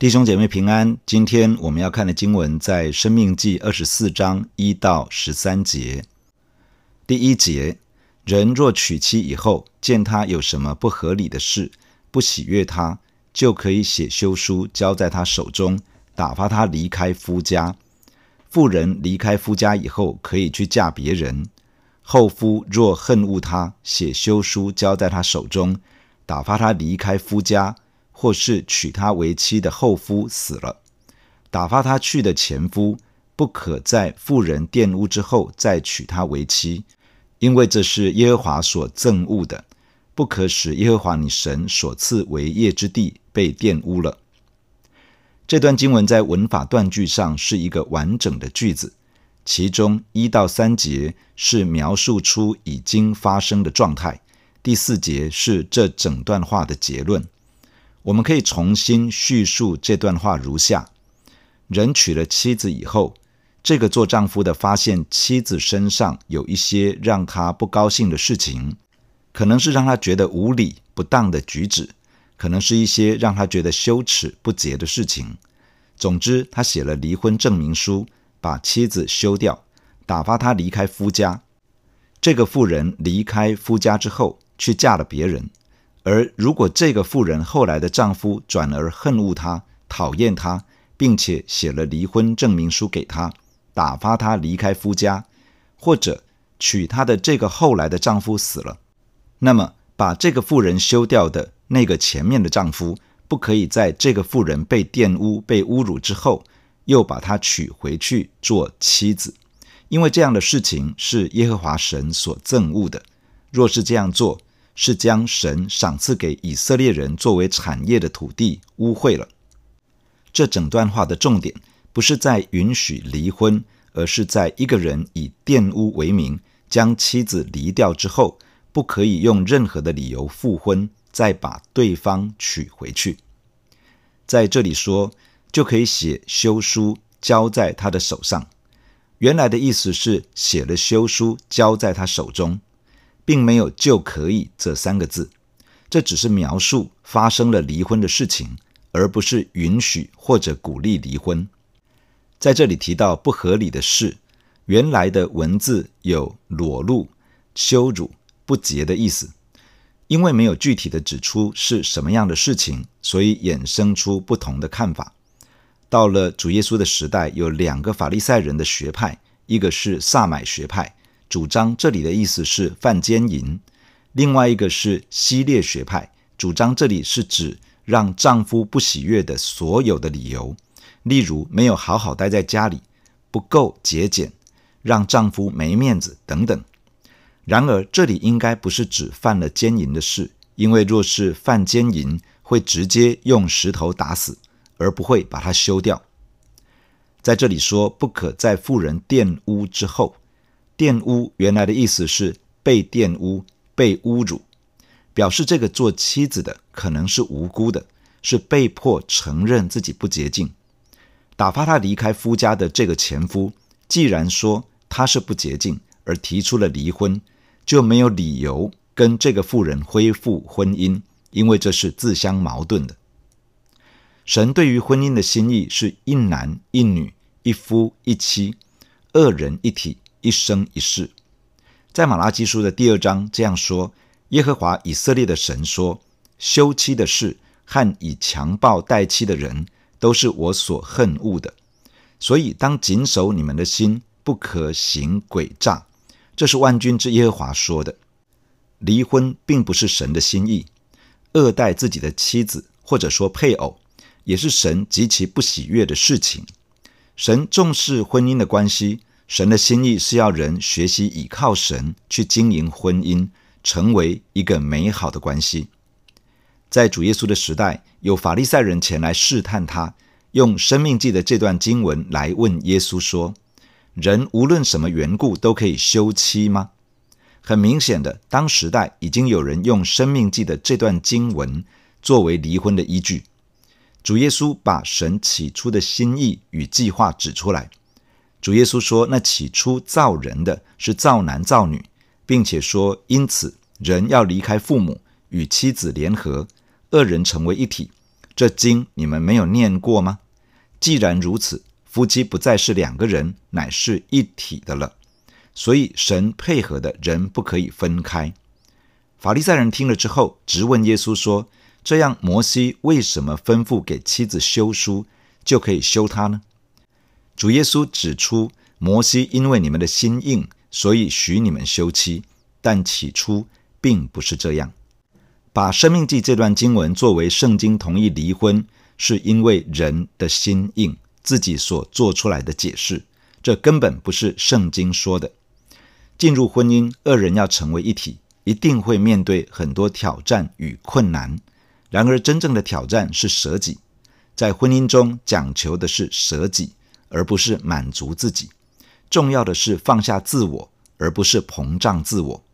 弟兄姐妹平安，今天我们要看的经文在《生命记》二十四章一到十三节。第一节，人若娶妻以后，见他有什么不合理的事，不喜悦他，就可以写休书交在他手中，打发他离开夫家。妇人离开夫家以后，可以去嫁别人。后夫若恨恶他，写休书交在他手中，打发他离开夫家。或是娶她为妻的后夫死了，打发他去的前夫不可在妇人玷污之后再娶她为妻，因为这是耶和华所憎恶的，不可使耶和华你神所赐为业之地被玷污了。这段经文在文法断句上是一个完整的句子，其中一到三节是描述出已经发生的状态，第四节是这整段话的结论。我们可以重新叙述这段话如下：人娶了妻子以后，这个做丈夫的发现妻子身上有一些让他不高兴的事情，可能是让他觉得无理不当的举止，可能是一些让他觉得羞耻不洁的事情。总之，他写了离婚证明书，把妻子休掉，打发他离开夫家。这个妇人离开夫家之后，去嫁了别人。而如果这个妇人后来的丈夫转而恨恶她、讨厌她，并且写了离婚证明书给她，打发她离开夫家，或者娶她的这个后来的丈夫死了，那么把这个妇人休掉的那个前面的丈夫，不可以在这个妇人被玷污、被侮辱之后，又把她娶回去做妻子，因为这样的事情是耶和华神所憎恶的。若是这样做，是将神赏赐给以色列人作为产业的土地污秽了。这整段话的重点不是在允许离婚，而是在一个人以玷污为名将妻子离掉之后，不可以用任何的理由复婚，再把对方娶回去。在这里说，就可以写休书交在他的手上。原来的意思是写了休书交在他手中。并没有“就可以”这三个字，这只是描述发生了离婚的事情，而不是允许或者鼓励离婚。在这里提到不合理的事，原来的文字有裸露、羞辱、不洁的意思。因为没有具体的指出是什么样的事情，所以衍生出不同的看法。到了主耶稣的时代，有两个法利赛人的学派，一个是撒买学派。主张这里的意思是犯奸淫，另外一个是西列学派，主张这里是指让丈夫不喜悦的所有的理由，例如没有好好待在家里，不够节俭，让丈夫没面子等等。然而这里应该不是指犯了奸淫的事，因为若是犯奸淫，会直接用石头打死，而不会把它休掉。在这里说不可在妇人玷污之后。玷污原来的意思是被玷污、被侮辱，表示这个做妻子的可能是无辜的，是被迫承认自己不洁净。打发他离开夫家的这个前夫，既然说他是不洁净，而提出了离婚，就没有理由跟这个妇人恢复婚姻，因为这是自相矛盾的。神对于婚姻的心意是一男一女、一夫一妻，二人一体。一生一世，在马拉基书的第二章这样说：耶和华以色列的神说，休妻的事和以强暴待妻的人，都是我所恨恶的。所以当谨守你们的心，不可行诡诈。这是万军之耶和华说的。离婚并不是神的心意，恶待自己的妻子或者说配偶，也是神极其不喜悦的事情。神重视婚姻的关系。神的心意是要人学习倚靠神去经营婚姻，成为一个美好的关系。在主耶稣的时代，有法利赛人前来试探他，用生命记的这段经文来问耶稣说：“人无论什么缘故都可以休妻吗？”很明显的，当时代已经有人用生命记的这段经文作为离婚的依据。主耶稣把神起初的心意与计划指出来。主耶稣说：“那起初造人的是造男造女，并且说，因此人要离开父母，与妻子联合，二人成为一体。这经你们没有念过吗？既然如此，夫妻不再是两个人，乃是一体的了。所以神配合的人不可以分开。法利赛人听了之后，直问耶稣说：“这样，摩西为什么吩咐给妻子休书，就可以休她呢？”主耶稣指出，摩西因为你们的心硬，所以许你们休妻，但起初并不是这样。把《生命记》这段经文作为圣经同意离婚，是因为人的心硬，自己所做出来的解释，这根本不是圣经说的。进入婚姻，二人要成为一体，一定会面对很多挑战与困难。然而，真正的挑战是舍己。在婚姻中，讲求的是舍己，而不是满足自己。重要的是放下自我，而不是膨胀自我。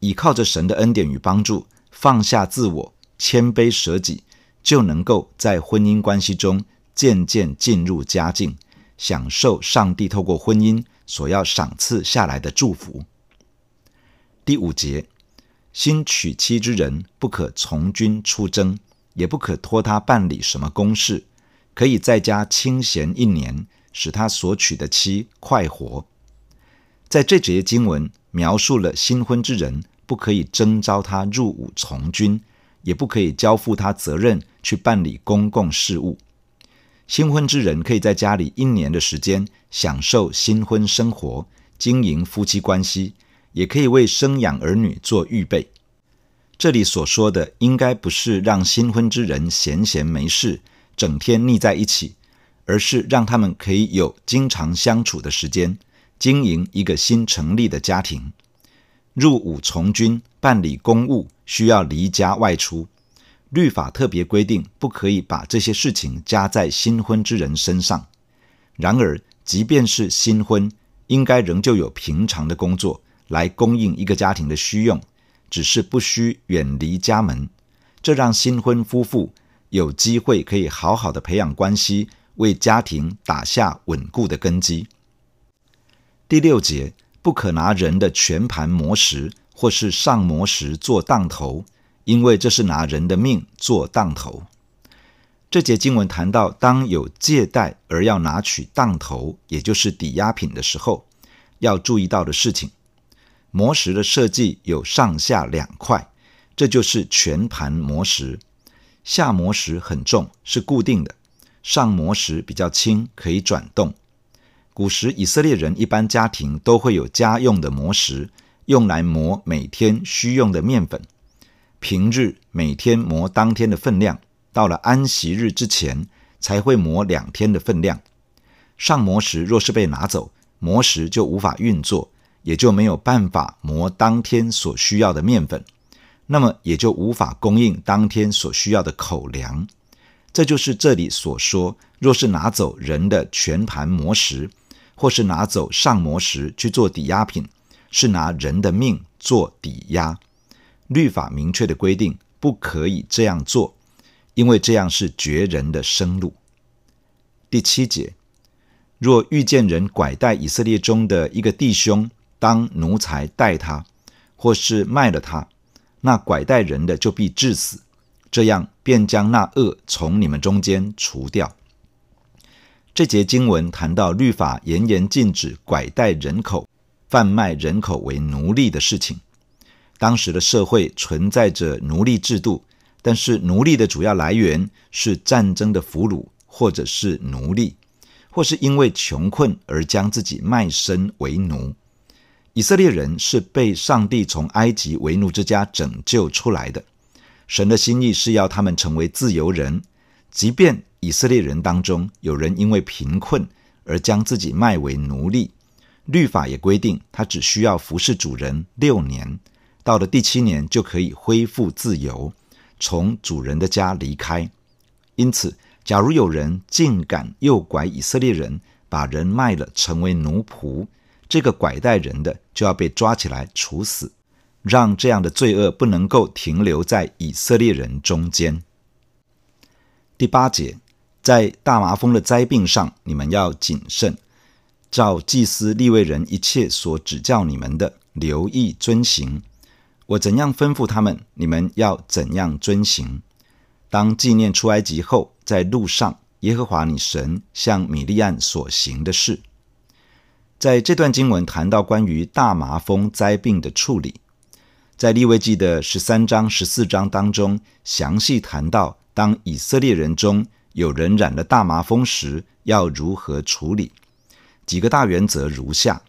倚靠着神的恩典与帮助，放下自我，谦卑舍己，就能够在婚姻关系中渐渐进入佳境，享受上帝透过婚姻所要赏赐下来的祝福。第五节，新娶妻之人不可从军出征，也不可托他办理什么公事，可以在家清闲一年，使他所娶的妻快活。在这节经文描述了新婚之人不可以征召他入伍从军，也不可以交付他责任去办理公共事务。新婚之人可以在家里一年的时间享受新婚生活，经营夫妻关系，也可以为生养儿女做预备。这里所说的，应该不是让新婚之人闲闲没事，整天腻在一起，而是让他们可以有经常相处的时间，经营一个新成立的家庭。入伍从军、办理公务，需要离家外出。律法特别规定，不可以把这些事情加在新婚之人身上。然而，即便是新婚，应该仍旧有平常的工作来供应一个家庭的需用，只是不需远离家门。这让新婚夫妇有机会可以好好的培养关系，为家庭打下稳固的根基。第六节，不可拿人的全盘磨石，或是上磨石做当头。因为这是拿人的命做当头。这节经文谈到，当有借贷而要拿取当头，也就是抵押品的时候，要注意到的事情。磨石的设计有上下两块，这就是全盘磨石。下磨石很重，是固定的；上磨石比较轻，可以转动。古时以色列人一般家庭都会有家用的磨石，用来磨每天需用的面粉。平日每天磨当天的分量，到了安息日之前才会磨两天的分量。上磨石若是被拿走，磨石就无法运作，也就没有办法磨当天所需要的面粉，那么也就无法供应当天所需要的口粮。这就是这里所说，若是拿走人的全盘磨石，或是拿走上磨石去做抵押品，是拿人的命做抵押。律法明确的规定，不可以这样做，因为这样是绝人的生路。第七节，若遇见人拐带以色列中的一个弟兄当奴才待他，或是卖了他，那拐带人的就必致死，这样便将那恶从你们中间除掉。这节经文谈到律法严严禁止拐带人口、贩卖人口为奴隶的事情。当时的社会存在着奴隶制度，但是奴隶的主要来源是战争的俘虏，或者是奴隶，或是因为穷困而将自己卖身为奴。以色列人是被上帝从埃及为奴之家拯救出来的，神的心意是要他们成为自由人。即便以色列人当中有人因为贫困而将自己卖为奴隶，律法也规定他只需要服侍主人六年。到了第七年就可以恢复自由，从主人的家离开。因此，假如有人竟敢诱拐以色列人，把人卖了成为奴仆，这个拐带人的就要被抓起来处死，让这样的罪恶不能够停留在以色列人中间。第八节，在大麻风的灾病上，你们要谨慎，照祭司利未人一切所指教你们的，留意遵行。我怎样吩咐他们，你们要怎样遵行。当纪念出埃及后，在路上耶和华你神向米利暗所行的事。在这段经文谈到关于大麻风灾病的处理，在利未记的十三章、十四章当中，详细谈到当以色列人中有人染了大麻风时，要如何处理。几个大原则如下：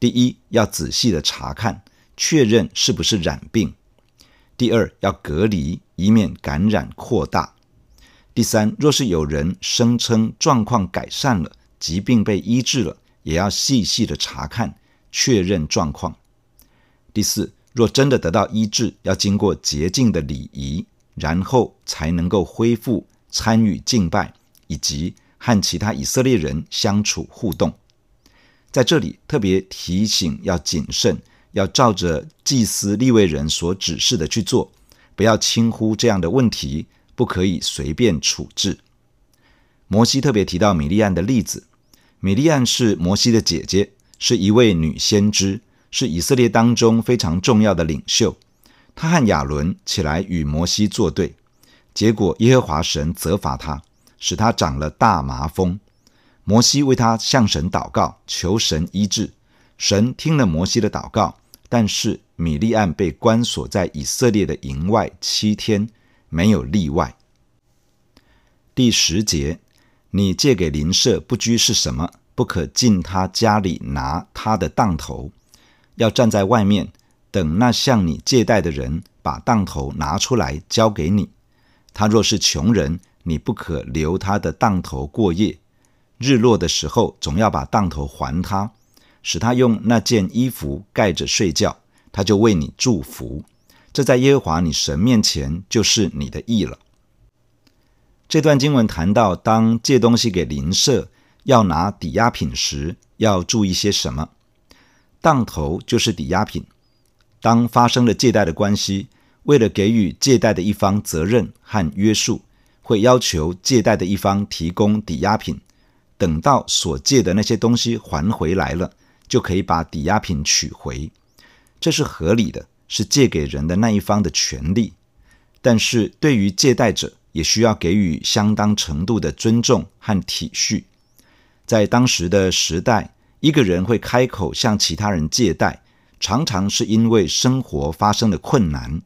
第一，要仔细的查看，确认是不是染病；第二，要隔离，以免感染扩大；第三，若是有人声称状况改善了，疾病被医治了，也要细细的查看，确认状况。第四，若真的得到医治，要经过洁净的礼仪，然后才能够恢复参与敬拜，以及和其他以色列人相处互动。在这里特别提醒要谨慎，要照着祭司立位人所指示的去做，不要轻忽这样的问题，不可以随便处置。摩西特别提到米利暗的例子，米利暗是摩西的姐姐，是一位女先知，是以色列当中非常重要的领袖。他和亚伦起来与摩西作对，结果耶和华神责罚他，使他长了大麻风。摩西为他向神祷告，求神医治。神听了摩西的祷告，但是米利暗被关锁在以色列的营外七天，没有例外。第十节，你借给邻舍不拘是什么？不可进他家里拿他的当头，要站在外面，等那向你借贷的人把当头拿出来交给你。他若是穷人，你不可留他的当头过夜。日落的时候，总要把当头还他，使他用那件衣服盖着睡觉，他就为你祝福。这在耶和华你神面前就是你的义了。这段经文谈到，当借东西给邻舍，要拿抵押品时，要注意些什么？当头就是抵押品。当发生了借贷的关系，为了给予借贷的一方责任和约束，会要求借贷的一方提供抵押品。等到所借的那些东西还回来了，就可以把抵押品取回，这是合理的，是借给人的那一方的权利。但是对于借贷者，也需要给予相当程度的尊重和体恤。在当时的时代，一个人会开口向其他人借贷，常常是因为生活发生了困难。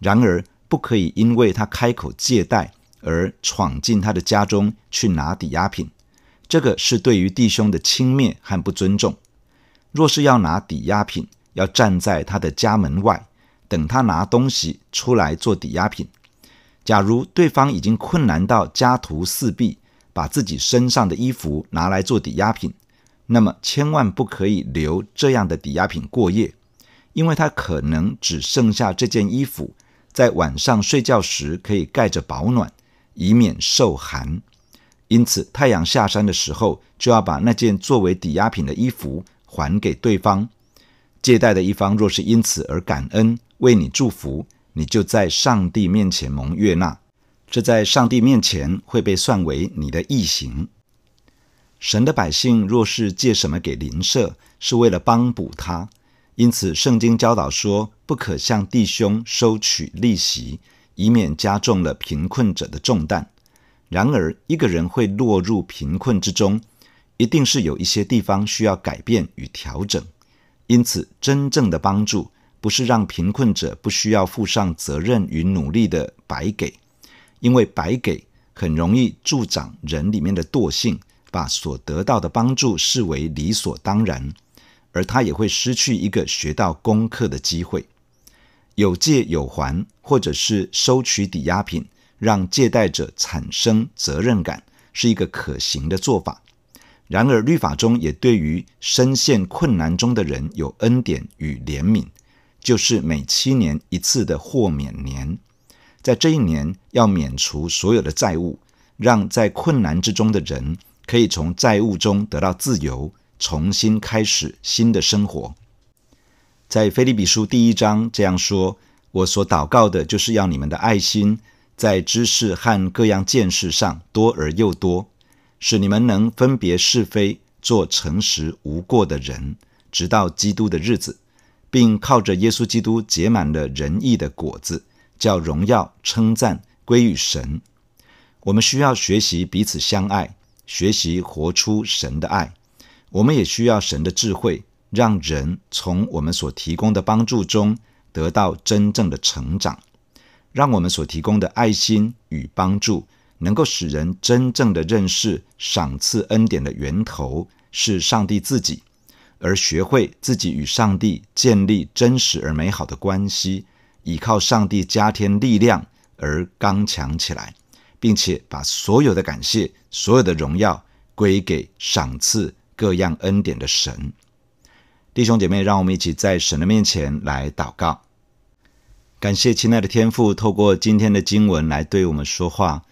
然而，不可以因为他开口借贷而闯进他的家中去拿抵押品。这个是对于弟兄的轻蔑和不尊重。若是要拿抵押品，要站在他的家门外，等他拿东西出来做抵押品。假如对方已经困难到家徒四壁，把自己身上的衣服拿来做抵押品，那么千万不可以留这样的抵押品过夜，因为他可能只剩下这件衣服，在晚上睡觉时可以盖着保暖，以免受寒。因此，太阳下山的时候，就要把那件作为抵押品的衣服还给对方。借贷的一方若是因此而感恩，为你祝福，你就在上帝面前蒙悦纳。这在上帝面前会被算为你的义行。神的百姓若是借什么给邻舍，是为了帮补他。因此，圣经教导说，不可向弟兄收取利息，以免加重了贫困者的重担。然而，一个人会落入贫困之中，一定是有一些地方需要改变与调整。因此，真正的帮助不是让贫困者不需要负上责任与努力的白给，因为白给很容易助长人里面的惰性，把所得到的帮助视为理所当然，而他也会失去一个学到功课的机会。有借有还，或者是收取抵押品。让借贷者产生责任感是一个可行的做法。然而，律法中也对于深陷困难中的人有恩典与怜悯，就是每七年一次的豁免年，在这一年要免除所有的债务，让在困难之中的人可以从债务中得到自由，重新开始新的生活。在腓立比书第一章这样说：“我所祷告的，就是要你们的爱心。”在知识和各样见识上多而又多，使你们能分别是非，做诚实无过的人，直到基督的日子，并靠着耶稣基督结满了仁义的果子，叫荣耀称赞归于神。我们需要学习彼此相爱，学习活出神的爱。我们也需要神的智慧，让人从我们所提供的帮助中得到真正的成长，让我们所提供的爱心与帮助能够使人真正的认识赏赐恩典的源头是上帝自己，而学会自己与上帝建立真实而美好的关系，依靠上帝加添力量而刚强起来。并且把所有的感谢、所有的荣耀归给赏赐各样恩典的神。弟兄姐妹，让我们一起在神的面前来祷告。感谢亲爱的天父，透过今天的经文来对我们说话。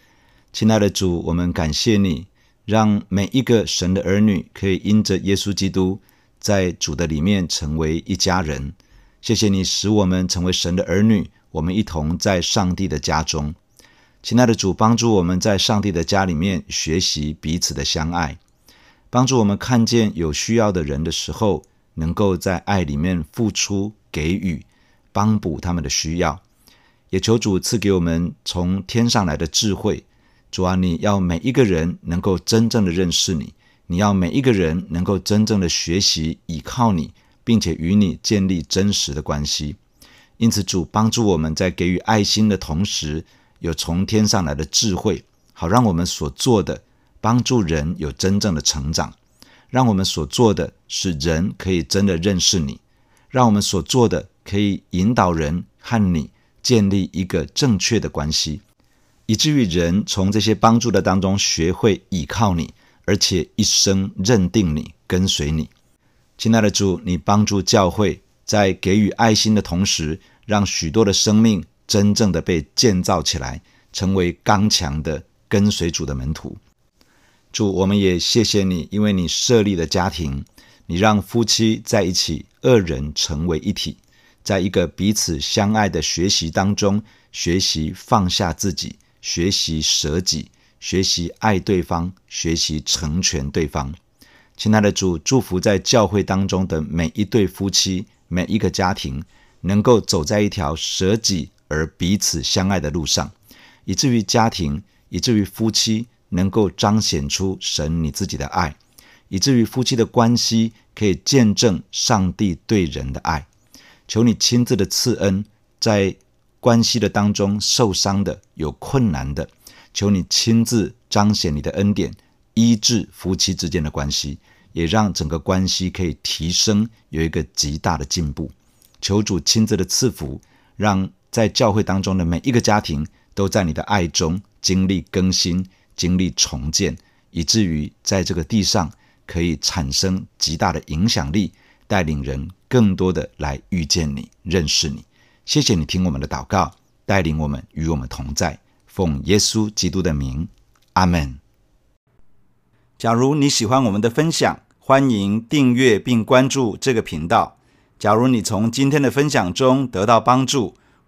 亲爱的主，我们感谢你，让每一个神的儿女可以因着耶稣基督，在主的里面成为一家人。谢谢你使我们成为神的儿女，我们一同在上帝的家中。亲爱的主，帮助我们在上帝的家里面学习彼此的相爱，帮助我们看见有需要的人的时候，能够在爱里面付出、给予、帮补他们的需要。也求主赐给我们从天上来的智慧。主啊，你要每一个人能够真正的认识你，你要每一个人能够真正的学习依靠你，并且与你建立真实的关系。因此，主帮助我们在给予爱心的同时，有从天上来的智慧，好让我们所做的帮助人有真正的成长，让我们所做的使人可以真的认识你，让我们所做的可以引导人和你建立一个正确的关系，以至于人从这些帮助的当中学会倚靠你，而且一生认定你、跟随你。亲爱的主，你帮助教会，在给予爱心的同时，让许多的生命。真正的被建造起来，成为刚强的跟随主的门徒。主，我们也谢谢你，因为你设立了家庭，你让夫妻在一起，二人成为一体，在一个彼此相爱的学习当中，学习放下自己，学习舍己，学习爱对方，学习成全对方。亲爱的主，祝福在教会当中的每一对夫妻，每一个家庭，能够走在一条舍己。而彼此相爱的路上，以至于家庭，以至于夫妻能够彰显出神你自己的爱，以至于夫妻的关系可以见证上帝对人的爱。求你亲自的赐恩，在关系的当中受伤的、有困难的，求你亲自彰显你的恩典，医治夫妻之间的关系，也让整个关系可以提升，有一个极大的进步。求主亲自的赐福，让。在教会当中的每一个家庭，都在你的爱中经历更新、经历重建，以至于在这个地上可以产生极大的影响力，带领人更多的来遇见你、认识你。谢谢你听我们的祷告，带领我们与我们同在，奉耶稣基督的名，阿门。假如你喜欢我们的分享，欢迎订阅并关注这个频道。假如你从今天的分享中得到帮助，